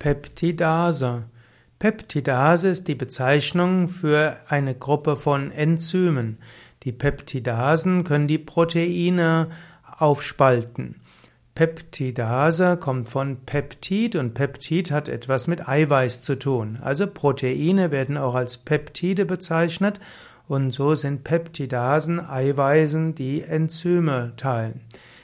Peptidase. Peptidase ist die Bezeichnung für eine Gruppe von Enzymen. Die Peptidasen können die Proteine aufspalten. Peptidase kommt von Peptid und Peptid hat etwas mit Eiweiß zu tun. Also Proteine werden auch als Peptide bezeichnet und so sind Peptidasen Eiweißen, die Enzyme teilen.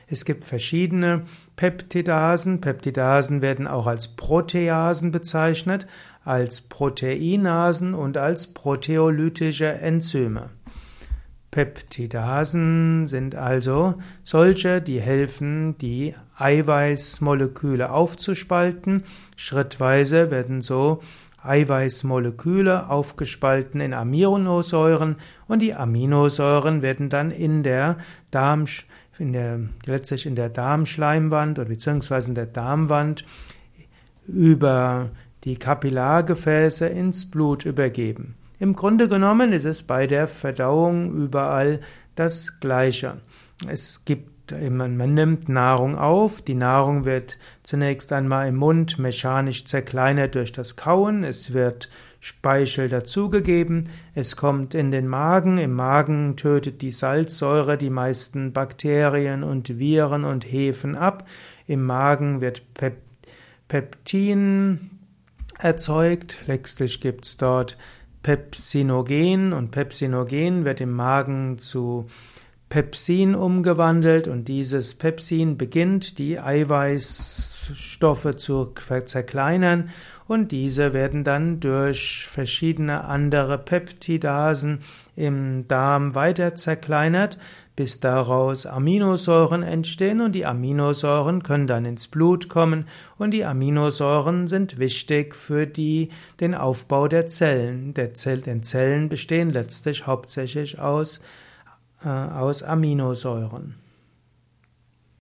Es gibt verschiedene Peptidasen. Peptidasen werden auch als Proteasen bezeichnet, als Proteinasen und als proteolytische Enzyme. Peptidasen sind also solche, die helfen, die Eiweißmoleküle aufzuspalten. Schrittweise werden so Eiweißmoleküle aufgespalten in Aminosäuren und die Aminosäuren werden dann in der Darm, in der, letztlich in der Darmschleimwand oder beziehungsweise in der Darmwand über die Kapillargefäße ins Blut übergeben. Im Grunde genommen ist es bei der Verdauung überall das Gleiche. Es gibt man, man nimmt Nahrung auf, die Nahrung wird zunächst einmal im Mund mechanisch zerkleinert durch das Kauen, es wird Speichel dazugegeben, es kommt in den Magen, im Magen tötet die Salzsäure die meisten Bakterien und Viren und Hefen ab, im Magen wird Pep Peptin erzeugt, letztlich gibt's dort Pepsinogen und Pepsinogen wird im Magen zu Pepsin umgewandelt und dieses Pepsin beginnt die Eiweißstoffe zu zerkleinern und diese werden dann durch verschiedene andere Peptidasen im Darm weiter zerkleinert, bis daraus Aminosäuren entstehen und die Aminosäuren können dann ins Blut kommen und die Aminosäuren sind wichtig für die, den Aufbau der Zellen. Der Zell, den Zellen bestehen letztlich hauptsächlich aus aus Aminosäuren.